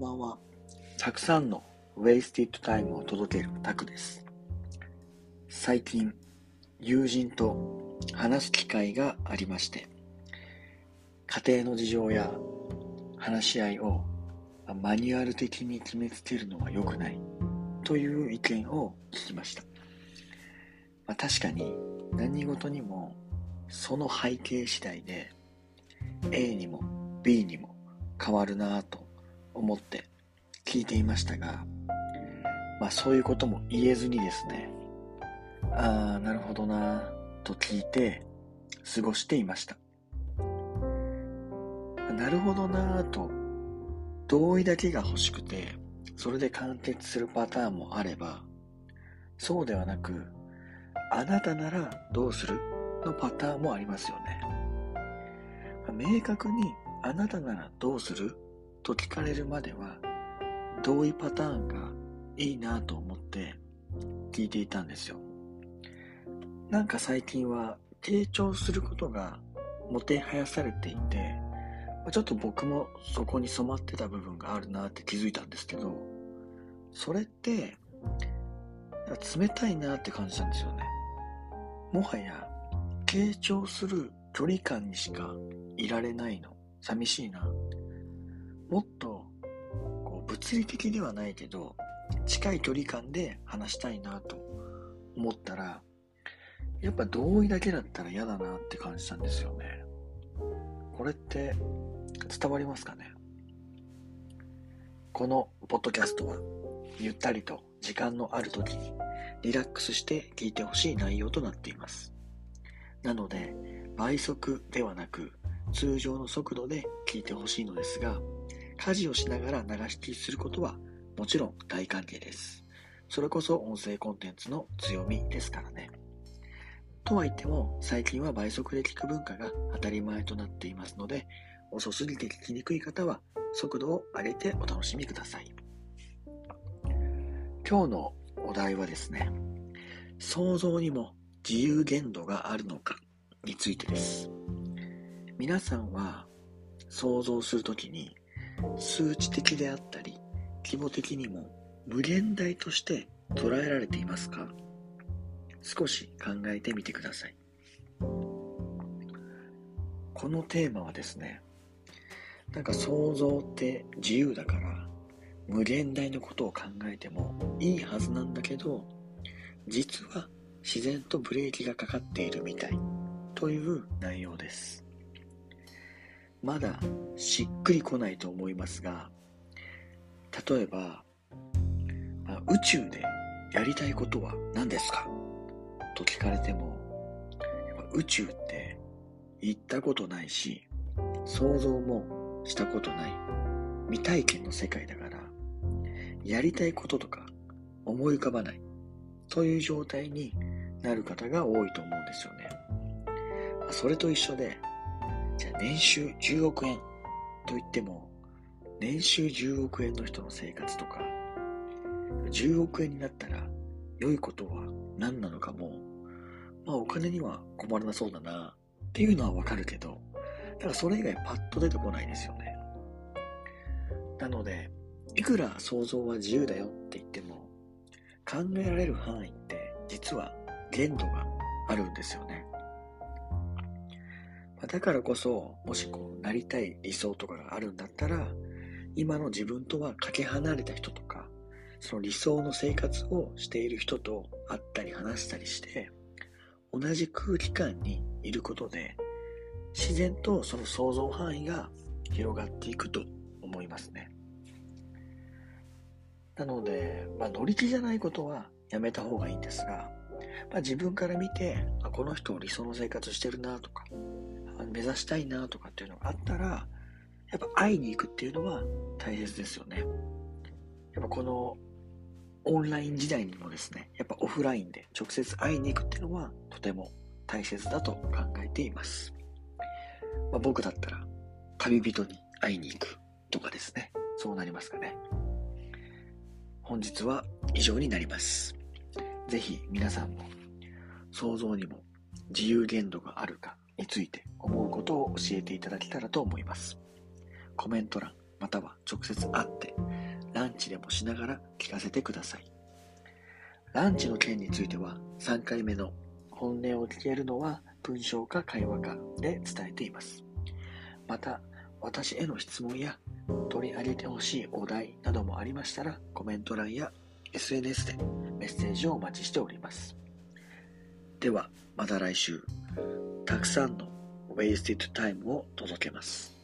んばんは。たくさんのウェイスティッドタイムを届けるタクです。最近、友人と話す機会がありまして、家庭の事情や話し合いをマニュアル的に決めつけるのは良くないという意見を聞きました。まあ、確かに何事にもその背景次第で A にも B にも変わるなぁと思って聞いていましたが、まあそういうことも言えずにですね、ああ、なるほどなと聞いて過ごしていました。なるほどなぁと同意だけが欲しくて、それで完結するパターンもあれば、そうではなく、あなたならどうするのパターンもありますよね。明確にあなたならどうすると聞かれるまでは同意パターンがいいなと思って聞いていたんですよ。なんか最近は傾聴することがもてはやされていて、ちょっと僕もそこに染まってた部分があるなって気づいたんですけど、それって冷たいなって感じたんですよね。もはや傾聴する距離感にしかいられないの。寂しいな。もっと、こう、物理的ではないけど、近い距離感で話したいなと思ったら、やっぱ同意だけだったら嫌だなって感じたんですよね。これって伝わりますかね？このポッドキャストはゆったりと時間のある時にリラックスして聞いてほしい内容となっています。なので倍速ではなく通常の速度で聞いてほしいのですが、家事をしながら流し聞きすることはもちろん大歓迎です。それこそ音声コンテンツの強みですからね。とは言っても、最近は倍速で聞く文化が当たり前となっていますので、遅すぎて聞きにくい方は速度を上げてお楽しみください。今日のお題はですね、想像にも自由限度があるのかについてです。皆さんは想像するときに数値的であったり規模的にも無限大として捉えられていますか？少し考えてみてください。このテーマはですねなんか想像って自由だから無限大のことを考えてもいいはずなんだけど実は自然とブレーキがかかっているみたいという内容です。まだしっくりこないと思いますが、例えば、宇宙でやりたいことは何ですか？と聞かれても、宇宙って行ったことないし、想像もしたことない未体験の世界だから、やりたいこととか思い浮かばないという状態になる方が多いと思うんですよね。それと一緒で、じゃあ年収10億円と言っても、年収10億円の人の生活とか、10億円になったら良いことは何なのかも、まあお金には困らなそうだなっていうのはわかるけど、だからそれ以外パッと出てこないですよね。なので、いくら想像は自由だよって言っても、考えられる範囲って実は限度があるんですよね。だからこそ、もしこう、なりたい理想とかがあるんだったら、今の自分とはかけ離れた人とか、その理想の生活をしている人と会ったり話したりして、同じ空気感にいることで、自然とその想像範囲が広がっていくと思いますね。なので、まあ、乗り気じゃないことはやめた方がいいんですが、まあ、自分から見て、あこの人理想の生活してるなとか、目指したいなとかっていうのがあったら、やっぱ会いに行くっていうのは大切ですよね。やっぱこのオンライン時代にもですね、やっぱオフラインで直接会いに行くっていうのはとても大切だと考えています。まあ、僕だったら旅人に会いに行くとかですね、そうなりますかね。本日は以上になります。ぜひ皆さんも想像にも自由限度があるかについて思うことを教えていただけたらと思います。コメント欄、または直接会ってランチでもしながら聞かせてください。ランチの件については3回目の本音を聞けるのは文章か会話かで伝えています。また、私への質問や取り上げてほしいお題などもありましたらコメント欄や SNS でメッセージをお待ちしております。では、また来週、たくさんの Wasted Time を届けます。